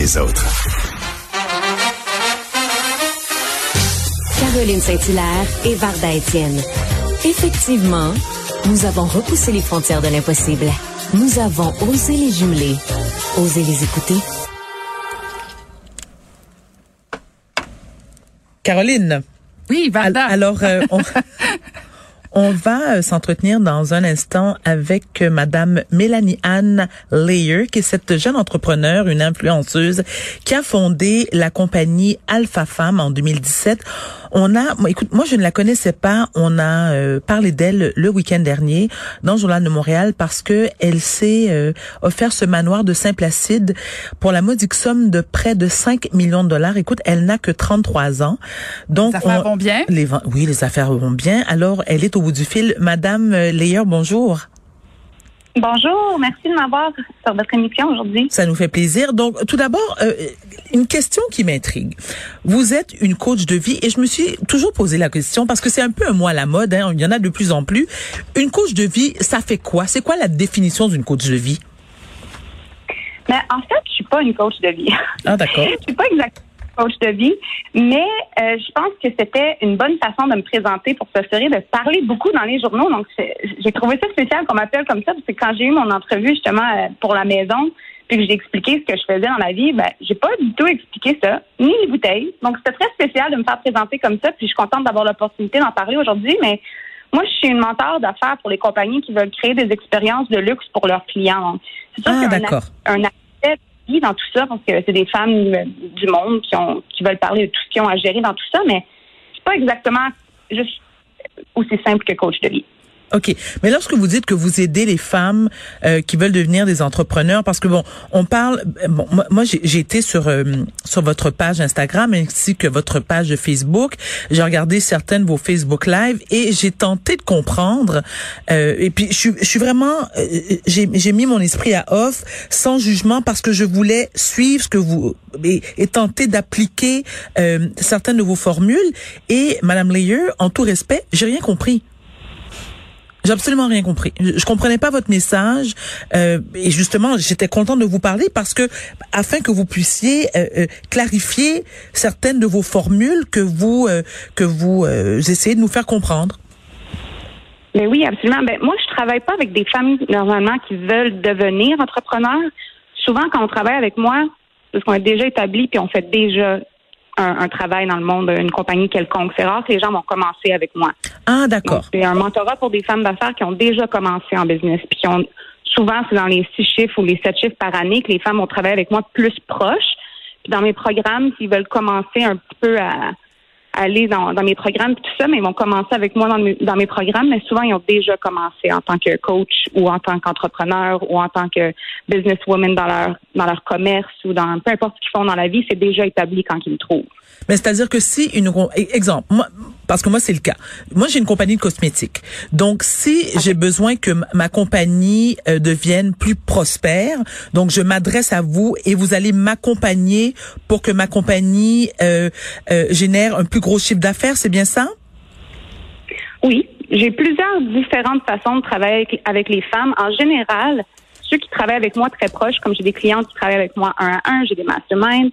Les autres. Caroline Saint-Hilaire et Varda Étienne. Effectivement, nous avons repoussé les frontières de l'impossible. Nous avons osé les jumeler, osé les écouter. Caroline. Oui, Varda. Alors, euh, on, on va euh, s'entretenir dans un instant avec euh, Madame Mélanie Anne Layer, qui est cette jeune entrepreneur, une influenceuse, qui a fondé la compagnie Alpha Femme en 2017. On a, écoute, moi je ne la connaissais pas. On a euh, parlé d'elle le week-end dernier dans le journal de Montréal parce que elle s'est euh, offert ce manoir de Saint-Placide pour la modique somme de près de 5 millions de dollars. Écoute, elle n'a que 33 ans. Donc, les affaires on, vont bien? Les, oui, les affaires vont bien. Alors, elle est au bout du fil. Madame Leyer, bonjour. Bonjour, merci de m'avoir sur votre émission aujourd'hui. Ça nous fait plaisir. Donc, tout d'abord, euh, une question qui m'intrigue. Vous êtes une coach de vie et je me suis toujours posé la question parce que c'est un peu un mot à la mode, hein, il y en a de plus en plus. Une coach de vie, ça fait quoi? C'est quoi la définition d'une coach de vie? Mais en fait, je suis pas une coach de vie. Ah, d'accord. je suis pas exactement coach de vie, mais euh, je pense que c'était une bonne façon de me présenter pour s'assurer de parler beaucoup dans les journaux. Donc, j'ai trouvé ça spécial qu'on m'appelle comme ça, parce que quand j'ai eu mon entrevue justement euh, pour la maison, puis que j'ai expliqué ce que je faisais dans la vie, ben, j'ai pas du tout expliqué ça, ni les bouteilles. Donc, c'était très spécial de me faire présenter comme ça, puis je suis contente d'avoir l'opportunité d'en parler aujourd'hui, mais moi, je suis une mentor d'affaires pour les compagnies qui veulent créer des expériences de luxe pour leurs clients. C'est sûr ah, un, un dans tout ça parce que c'est des femmes du monde qui ont qui veulent parler de tout ce qu'ils ont à gérer dans tout ça, mais c'est pas exactement juste aussi simple que coach de vie. OK. Mais lorsque vous dites que vous aidez les femmes euh, qui veulent devenir des entrepreneurs, parce que bon, on parle, bon, moi, j'ai été sur euh, sur votre page Instagram ainsi que votre page Facebook. J'ai regardé certaines de vos Facebook Live et j'ai tenté de comprendre. Euh, et puis, je suis, vraiment, euh, j'ai j'ai mis mon esprit à off, sans jugement, parce que je voulais suivre ce que vous et, et tenter d'appliquer euh, certaines de vos formules. Et Madame Layer, en tout respect, j'ai rien compris. J'ai absolument rien compris. Je, comprenais pas votre message euh, et justement, j'étais contente de vous parler parce que afin que vous puissiez euh, euh, clarifier certaines de vos formules que vous euh, que vous euh, essayez de nous faire comprendre. Mais oui, absolument. Ben moi, je travaille pas avec des femmes normalement qui veulent devenir entrepreneurs. Souvent, quand on travaille avec moi, parce qu'on est déjà établi puis on fait déjà un, un, travail dans le monde d'une compagnie quelconque. C'est rare que les gens vont commencer avec moi. Ah, d'accord. C'est un mentorat pour des femmes d'affaires qui ont déjà commencé en business, puis qui ont souvent c'est dans les six chiffres ou les sept chiffres par année que les femmes vont travailler avec moi plus proches. Puis dans mes programmes, s'ils veulent commencer un petit peu à, aller dans, dans, mes programmes tout ça, mais ils vont commencer avec moi dans mes, dans mes programmes, mais souvent ils ont déjà commencé en tant que coach ou en tant qu'entrepreneur ou en tant que businesswoman dans leur dans leur commerce ou dans peu importe ce qu'ils font dans la vie, c'est déjà établi quand ils me trouvent. Mais c'est-à-dire que si une exemple, moi, parce que moi c'est le cas. Moi j'ai une compagnie de cosmétiques. Donc si okay. j'ai besoin que ma compagnie euh, devienne plus prospère, donc je m'adresse à vous et vous allez m'accompagner pour que ma compagnie euh, euh, génère un plus gros chiffre d'affaires, c'est bien ça? Oui, j'ai plusieurs différentes façons de travailler avec, les femmes. En général, ceux qui travaillent avec moi très proches, comme j'ai des clientes qui travaillent avec moi un à un, j'ai des masterminds,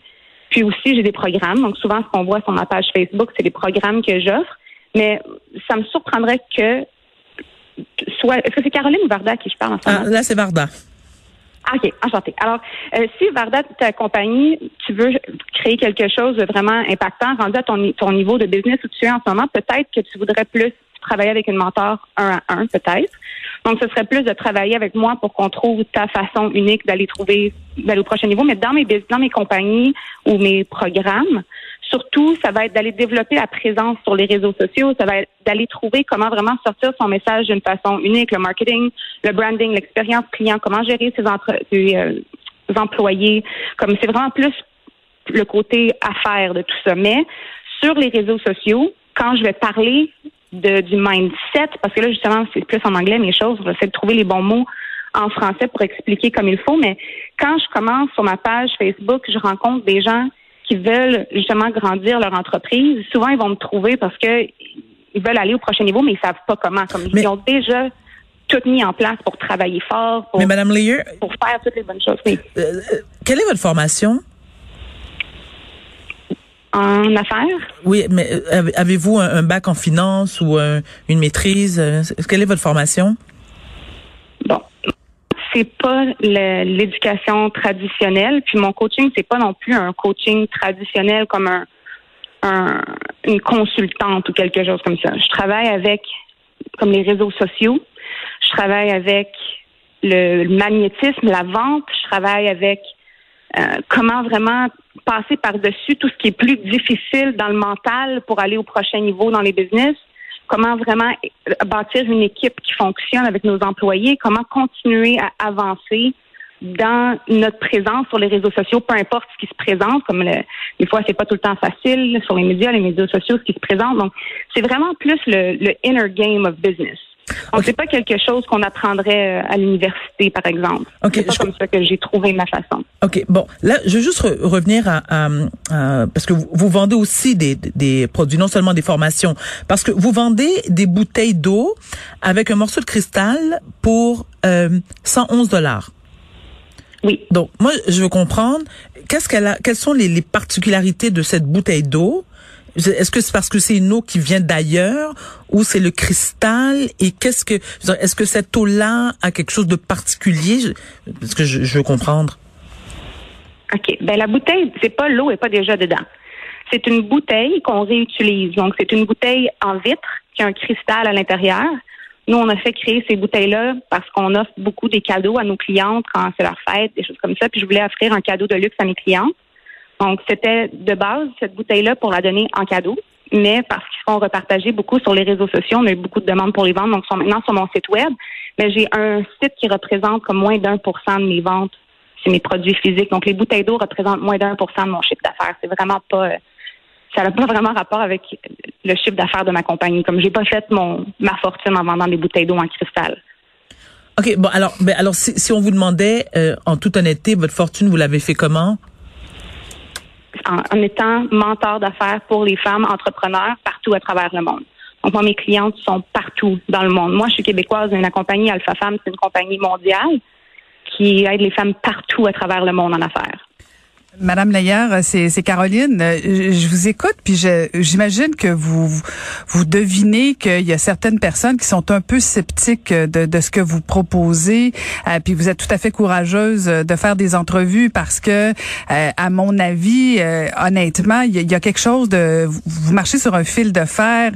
puis aussi, j'ai des programmes. Donc, souvent, ce qu'on voit sur ma page Facebook, c'est les programmes que j'offre. Mais ça me surprendrait que soit. Est-ce que c'est Caroline ou Varda qui je parle en ce moment? Ah, là, c'est Varda. OK, enchanté. Alors, euh, si Varda, ta compagnie, tu veux créer quelque chose de vraiment impactant, rendu à ton, ton niveau de business où tu es en ce moment, peut-être que tu voudrais plus travailler avec une mentor un à un, peut-être. Donc, ce serait plus de travailler avec moi pour qu'on trouve ta façon unique d'aller trouver, d'aller au prochain niveau. Mais dans mes, dans mes compagnies ou mes programmes, surtout, ça va être d'aller développer la présence sur les réseaux sociaux. Ça va être d'aller trouver comment vraiment sortir son message d'une façon unique, le marketing, le branding, l'expérience client, comment gérer ses, euh, employés. Comme c'est vraiment plus le côté affaire de tout ça. Mais sur les réseaux sociaux, quand je vais parler de, du mindset, parce que là, justement, c'est plus en anglais mes choses, essayer de trouver les bons mots en français pour expliquer comme il faut, mais quand je commence sur ma page Facebook, je rencontre des gens qui veulent justement grandir leur entreprise. Souvent, ils vont me trouver parce que ils veulent aller au prochain niveau, mais ils savent pas comment. Comme ils ont déjà tout mis en place pour travailler fort, pour, mais Madame Leyer, pour faire toutes les bonnes choses. Oui. Euh, euh, quelle est votre formation? En affaires? Oui, mais euh, avez-vous un, bac en finance ou une maîtrise? Quelle est votre formation? Bon, c'est pas l'éducation traditionnelle. Puis mon coaching, c'est pas non plus un coaching traditionnel comme un, une consultante ou quelque chose comme ça. Je travaille avec comme les réseaux sociaux. Je travaille avec le, magnétisme, la vente. Je travaille avec euh, comment vraiment passer par-dessus tout ce qui est plus difficile dans le mental pour aller au prochain niveau dans les business? Comment vraiment bâtir une équipe qui fonctionne avec nos employés, comment continuer à avancer dans notre présence sur les réseaux sociaux, peu importe ce qui se présente, comme le, des fois c'est pas tout le temps facile sur les médias, les médias sociaux, ce qui se présente. Donc, c'est vraiment plus le, le inner game of business. Donc, c'est pas quelque chose qu'on apprendrait euh, à l'université, par exemple. C'est pas comme ça que j'ai trouvé ma façon. OK. Bon, là, je veux juste revenir à, parce que vous, vendez aussi des, des produits, non seulement des formations, parce que vous vendez des bouteilles d'eau avec un morceau de cristal pour euh, 111 dollars. Oui. Donc, moi, je veux comprendre, qu'est-ce qu'elle a, quelles sont les, les particularités de cette bouteille d'eau? Est-ce que c'est parce que c'est une eau qui vient d'ailleurs ou c'est le cristal et qu'est-ce que est-ce que cette eau-là a quelque chose de particulier? Parce que je, veux comprendre. OK. Ben la bouteille, c'est pas l'eau est pas déjà dedans. C'est une bouteille qu'on réutilise. Donc c'est une bouteille en vitre qui a un cristal à l'intérieur. Nous, on a fait créer ces bouteilles-là parce qu'on offre beaucoup des cadeaux à nos clientes quand c'est leur fête, des choses comme ça. Puis je voulais offrir un cadeau de luxe à mes clientes. Donc, c'était de base cette bouteille-là pour la donner en cadeau. Mais parce qu'ils sont repartagés beaucoup sur les réseaux sociaux, on a eu beaucoup de demandes pour les ventes, donc ils sont maintenant sur mon site web. Mais j'ai un site qui représente comme moins d'un pour cent de mes ventes, c'est mes produits physiques. Donc, les bouteilles d'eau représentent moins d'un pour cent de mon chiffre d'affaires. C'est vraiment pas, ça n'a pas vraiment rapport avec le chiffre d'affaires de ma compagnie. Comme j'ai pas fait mon ma fortune en vendant des bouteilles d'eau en cristal. OK, bon alors ben alors si, si on vous demandait euh, en toute honnêteté votre fortune, vous l'avez fait comment? En, étant mentor d'affaires pour les femmes entrepreneurs partout à travers le monde. Donc, moi, mes clientes sont partout dans le monde. Moi, je suis québécoise, la compagnie Alpha Femmes, c'est une compagnie mondiale qui aide les femmes partout à travers le monde en affaires. Madame Layer, c'est Caroline. Je, vous écoute, puis j'imagine que vous vous devinez qu'il y a certaines personnes qui sont un peu sceptiques de, de ce que vous proposez, euh, puis vous êtes tout à fait courageuse de faire des entrevues parce que, euh, à mon avis, euh, honnêtement, il y, a quelque chose de vous marchez sur un fil de fer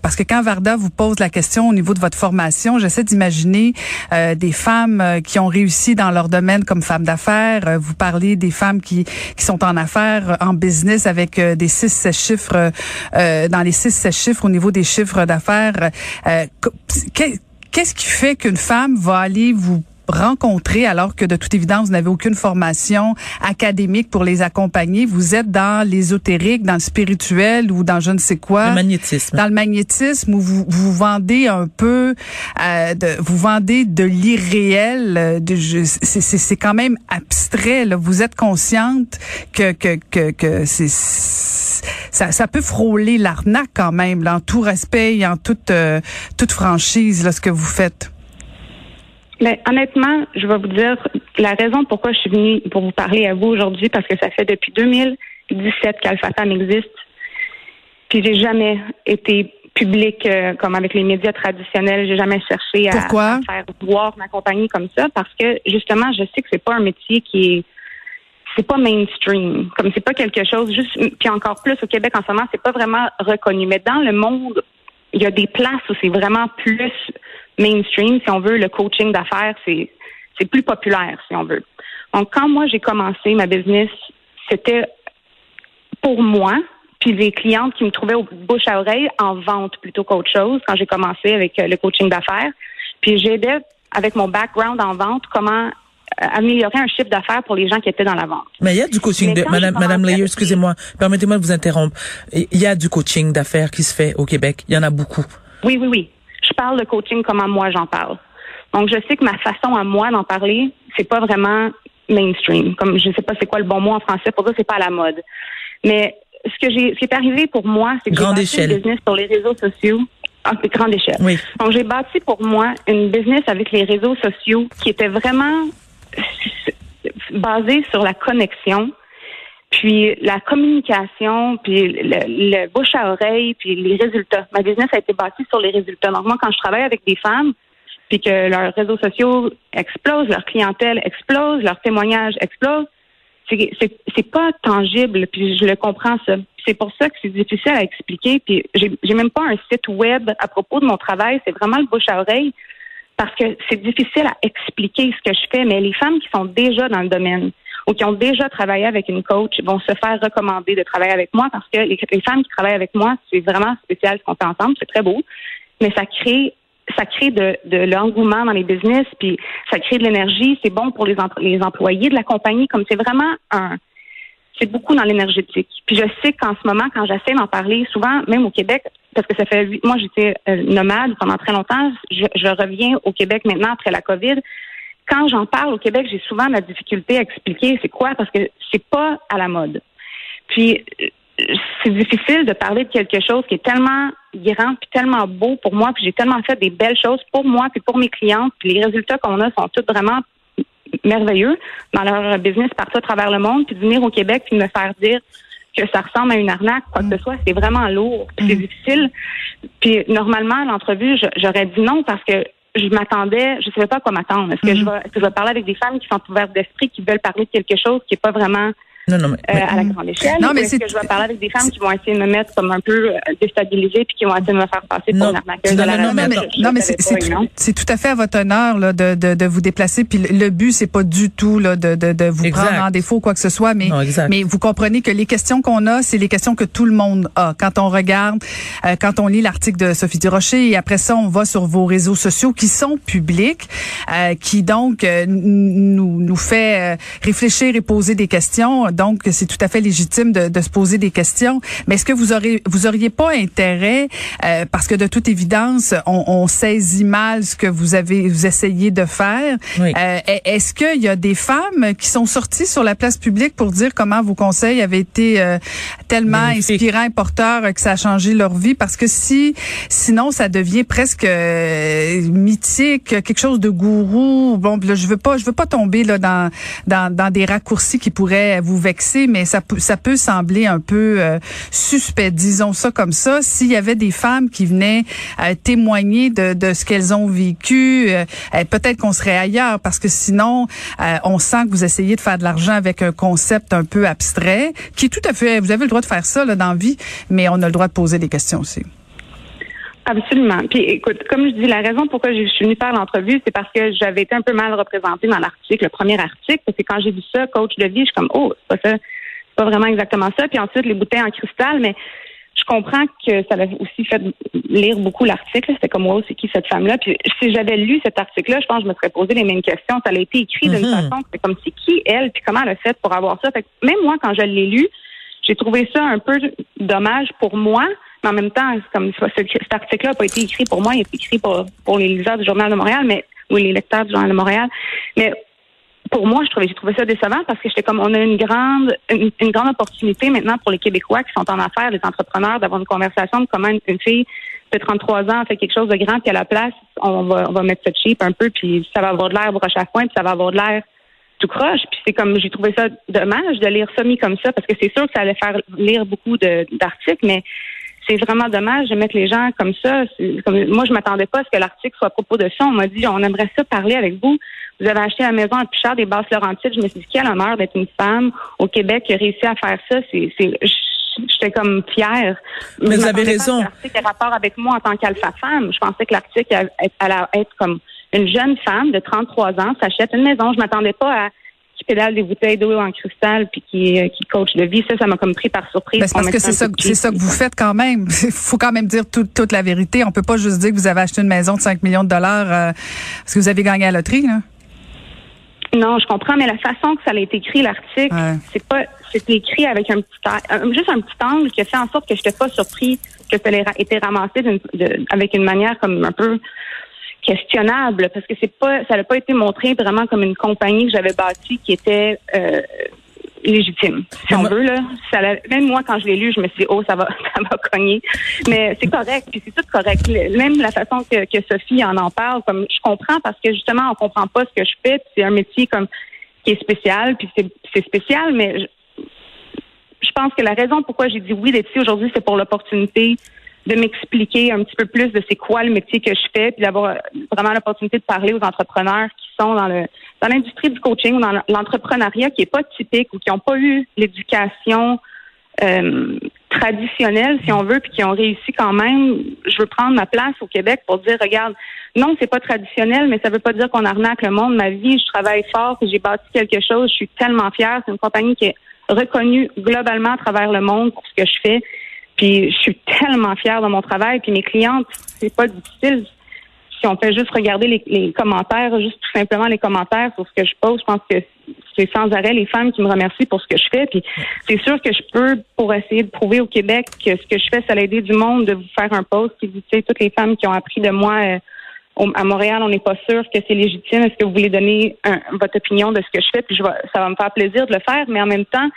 parce que quand Varda vous pose la question au niveau de votre formation, j'essaie d'imaginer des femmes qui ont réussi dans leur domaine comme femmes d'affaires. vous parlez des femmes qui qui sont en affaires, en business avec euh, des six, chiffres, euh, dans les six, chiffres au niveau des chiffres d'affaires. Euh, qu'est-ce qui fait qu'une femme va aller vous rencontrer alors que de toute évidence, vous n'avez aucune formation académique pour les accompagner. Vous êtes dans l'ésotérique, dans le spirituel ou dans je ne sais quoi. Le magnétisme. Dans le magnétisme où vous vous vendez un peu, euh, de, vous vendez de l'irréel. Euh, c'est quand même abstrait. Là. Vous êtes consciente que que que, que c'est ça, ça peut frôler l'arnaque quand même, là, en tout respect et en toute euh, toute franchise, là, ce que vous faites. Mais honnêtement, je vais vous dire la raison pourquoi je suis venue pour vous parler à vous aujourd'hui, parce que ça fait depuis 2017 qu'Alpha existe. Puis j'ai jamais été public euh, comme avec les médias traditionnels. J'ai jamais cherché à, à, faire voir ma compagnie comme ça parce que justement, je sais que c'est pas un métier qui est c'est pas mainstream. Comme c'est pas quelque chose juste puis encore plus au Québec en ce moment, c'est pas vraiment reconnu. Mais dans le monde, il y a des places où c'est vraiment plus mainstream, si on veut, le coaching d'affaires, c'est c'est plus populaire, si on veut. Donc, quand moi j'ai commencé ma business, c'était pour moi, puis les clientes qui me trouvaient au bouche à oreille en vente plutôt qu'autre chose quand j'ai commencé avec euh, le coaching d'affaires. Puis j'aidais avec mon background en vente comment euh, améliorer un chiffre d'affaires pour les gens qui étaient dans la vente. Mais il y a du coaching, de, Madame, Madame Layer, excusez-moi, permettez-moi de vous interrompre. Il y a du coaching d'affaires qui se fait au Québec. Il y en a beaucoup. Oui, oui, oui. Parle de coaching comment moi j'en parle. Donc je sais que ma façon à moi d'en parler, c'est pas vraiment mainstream. Comme je sais pas c'est quoi le bon mot en français pour ça, c'est pas à la mode. Mais ce que j'ai, ce qui est arrivé pour moi, c'est que j'ai bâti une business sur les réseaux sociaux. à ah, grande échelle. Oui. Donc, j'ai bâti pour moi une business avec les réseaux sociaux qui était vraiment basée sur la connexion, puis la communication, puis le, le, bouche à oreille, puis les résultats. Ma business a été bâtie sur les résultats. Donc, moi, quand je travaille avec des femmes, puis que leurs réseaux sociaux explosent, leur clientèle explose, leurs témoignages explosent, c'est pas tangible, puis je le comprends ça. C'est pour ça que c'est difficile à expliquer. Puis j'ai même pas un site web à propos de mon travail. C'est vraiment le bouche à oreille parce que c'est difficile à expliquer ce que je fais. Mais les femmes qui sont déjà dans le domaine ou qui ont déjà travaillé avec une coach vont se faire recommander de travailler avec moi parce que les, femmes qui travaillent avec moi, c'est vraiment spécial ce qu'on fait ensemble. C'est très beau, mais ça crée ça crée de, l'engouement dans les business, puis ça crée de l'énergie. C'est bon pour les, les employés de la compagnie, comme c'est vraiment un, c'est beaucoup dans l'énergétique. Puis je sais qu'en ce moment, quand j'essaie d'en parler, souvent, même au Québec, parce que ça fait, moi j'étais euh, nomade pendant très longtemps, je, reviens au Québec maintenant après la COVID. Quand j'en parle au Québec, j'ai souvent la difficulté à expliquer c'est quoi, parce que c'est pas à la mode. Puis c'est difficile de parler de quelque chose qui est tellement grand puis tellement beau pour moi, puis j'ai tellement fait des belles choses pour moi puis pour mes clientes, puis les résultats qu'on a sont tous vraiment merveilleux dans leur business partout à travers le monde, puis de venir au Québec puis de me faire dire que ça ressemble à une arnaque, quoi que ce soit, c'est vraiment lourd, c'est mm. difficile. Puis normalement, l'entrevue, j'aurais dit non parce que je m'attendais, je savais pas à quoi m'attendre. Est-ce que, je mm. vais, est-ce que je vais parler avec des femmes qui sont ouvertes d'esprit, qui veulent parler de quelque chose qui est pas vraiment non, non, mais, euh, à la grande échelle. Non, mais c'est que je vais parler avec des femmes qui vont essayer de me mettre comme un peu euh, déstabilisée puis qui vont essayer de me faire passer pour une arnaqueuse de la Non, mais, non, mais c'est tout à fait à votre honneur là, de, de, de vous déplacer. Puis le but, c'est pas du tout là, de, de, de vous exact. prendre en défaut ou quoi que ce soit, mais, mais vous comprenez que les questions qu'on a, c'est les questions que tout le monde a. Quand on regarde, euh, quand on lit l'article de Sophie Durocher et après ça, on va sur vos réseaux sociaux qui sont publics, euh, qui donc euh, nous, nous fait réfléchir et poser des questions. Donc, c'est tout à fait légitime de, de, se poser des questions. Mais est-ce que vous aurez, vous auriez pas intérêt, euh, parce que de toute évidence, on, on, saisit mal ce que vous avez, vous essayez de faire. Oui. Euh, est-ce qu'il y a des femmes qui sont sorties sur la place publique pour dire comment vos conseils avaient été euh, tellement inspirants et porteurs que ça a changé leur vie? Parce que si, sinon, ça devient presque euh, mythique, quelque chose de gourou. Bon, là, je veux pas, je veux pas tomber là dans, dans, dans des raccourcis qui pourraient vous mais ça, ça peut sembler un peu euh, suspect, disons ça comme ça. S'il y avait des femmes qui venaient euh, témoigner de, de ce qu'elles ont vécu, euh, peut-être qu'on serait ailleurs, parce que sinon, on sent que vous essayez de faire de l'argent avec un concept un peu abstrait, qui est tout à fait, vous avez le droit de faire ça là, dans la vie, mais on a le droit de poser des questions aussi. Absolument. Puis écoute, comme je dis, la raison pourquoi je suis venue faire l'entrevue, c'est parce que j'avais été un peu mal représentée dans l'article, le premier article, parce que quand j'ai vu ça, coach de vie, je suis comme oh, c'est pas ça, c'est pas vraiment exactement ça. Puis ensuite les bouteilles en cristal, mais je comprends que ça avait aussi fait lire beaucoup l'article. C'était comme wow, c'est qui cette femme-là? Puis si j'avais lu cet article-là, je pense que je me serais posé les mêmes questions. Ça a été écrit d'une mm-hmm. façon, c'est comme c'est qui elle, puis comment elle a fait pour avoir ça? Fait que même moi, quand je l'ai lu, j'ai trouvé ça un peu dommage pour moi mais en même temps, comme cet article-là n'a pas été écrit pour moi, il a été écrit pour, pour les lecteurs du Journal de Montréal, mais oui, les lecteurs du Journal de Montréal. Mais pour moi, j'ai trouvé ça décevant parce que j'étais comme, on a une grande, une, grande opportunité maintenant pour les Québécois qui sont en affaires, les entrepreneurs, d'avoir une conversation de comment une, fille de 33 ans fait quelque chose de grand, puis à la place, on va, on va mettre ça cheap un peu, puis ça va avoir de l'air broche à foin, puis ça va avoir de l'air tout croche. Puis c'est comme, j'ai trouvé ça dommage de lire ça mis comme ça parce que c'est sûr que ça allait faire lire beaucoup d'articles, mais c'est vraiment dommage de mettre les gens comme ça. Comme, moi, je m'attendais pas à ce que l'article soit à propos de ça. On m'a dit, on aimerait ça parler avec vous. Vous avez acheté la maison à plus cher des basses Laurentides. Je me suis dit, quel honneur d'être une femme au Québec qui a réussi à faire ça. C'est, j'étais comme fière. Mais vous avez raison. L'article a rapport avec moi en tant qu'alpha femme. Je pensais que l'article allait être comme une jeune femme de 33 ans s'achète une maison. Je m'attendais pas à pédale des bouteilles d'eau en cristal puis qui, euh, qui coach de vie. Ça, ça m'a comme pris par surprise. Ben, parce que c'est ça, c'est ça que vous faites quand même. Il faut quand même dire toute la vérité. On peut pas juste dire que vous avez acheté une maison de 5 millions de dollars euh, parce que vous avez gagné à la loterie, là. Non, je comprends, mais la façon que ça a été écrit, l'article, c'est pas, c'était écrit avec un petit, juste un petit angle qui a fait en sorte que je n'étais pas surpris que ça ait été ramassé avec une manière comme un peu questionnable parce que c'est pas ça n'a pas été montré vraiment comme une compagnie que j'avais bâtie qui était euh, légitime, si on veut. Là. Ça, même moi, quand je l'ai lu, je me suis dit, oh, ça va, ça va cogner. Mais c'est correct, puis c'est tout correct. Même la façon que, que Sophie en en parle, comme je comprends parce que justement, on comprend pas ce que je fais. C'est un métier comme qui est spécial, puis c'est spécial, mais je, je pense que la raison pourquoi j'ai dit oui d'être ici aujourd'hui, c'est pour l'opportunité de m'expliquer un petit peu plus de c'est quoi le métier que je fais, puis d'avoir vraiment l'opportunité de parler aux entrepreneurs qui sont dans le dans l'industrie du coaching ou dans l'entrepreneuriat qui est pas typique ou qui n'ont pas eu l'éducation euh, traditionnelle, si on veut, puis qui ont réussi quand même. Je veux prendre ma place au Québec pour dire, regarde, non, c'est pas traditionnel, mais ça veut pas dire qu'on arnaque le monde. Ma vie, je travaille fort, j'ai bâti quelque chose. Je suis tellement fière. C'est une compagnie qui est reconnue globalement à travers le monde pour ce que je fais. Puis je suis tellement fière de mon travail. Puis mes clientes, c'est pas difficile. Si on fait juste regarder les, commentaires, juste tout simplement les commentaires sur ce que je pose, je pense que c'est sans arrêt les femmes qui me remercient pour ce que je fais. Puis c'est sûr que je peux, pour essayer de prouver au Québec que ce que je fais, ça a aidé du monde de vous faire un post qui vous sais toutes les femmes qui ont appris de moi. Euh, à Montréal, on n'est pas sûr que c'est légitime. Est-ce que vous voulez donner votre opinion de ce que je fais? Puis je ça va me faire plaisir de le faire, mais en même temps,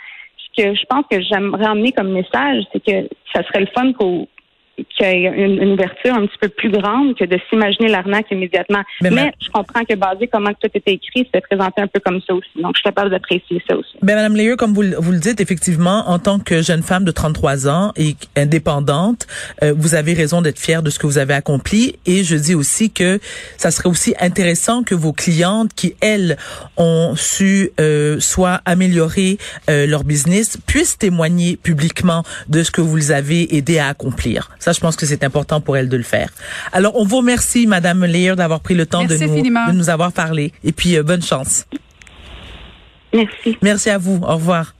que je pense que j'aimerais emmener comme message, c'est que ça serait le fun qu'au qu'il y ait une, ouverture un petit peu plus grande que de s'imaginer l'arnaque immédiatement. Mais, je comprends que basé comment tout était écrit, c'est présenté un peu comme ça aussi. Donc, je suis capable d'apprécier ça aussi. Ben, Madame Léeux, comme vous, vous, le dites, effectivement, en tant que jeune femme de 33 ans et indépendante, euh, vous avez raison d'être fière de ce que vous avez accompli. Et je dis aussi que ça serait aussi intéressant que vos clientes qui, elles, ont su euh, soit améliorer euh, leur business, puissent témoigner publiquement de ce que vous les avez aidé à accomplir. Ça, je pense que c'est important pour elle de le faire. Alors, on vous remercie, Madame Lear, d'avoir pris le temps de nous, de nous, avoir parlé. Et puis, euh, bonne chance. Merci. Merci à vous. Au revoir.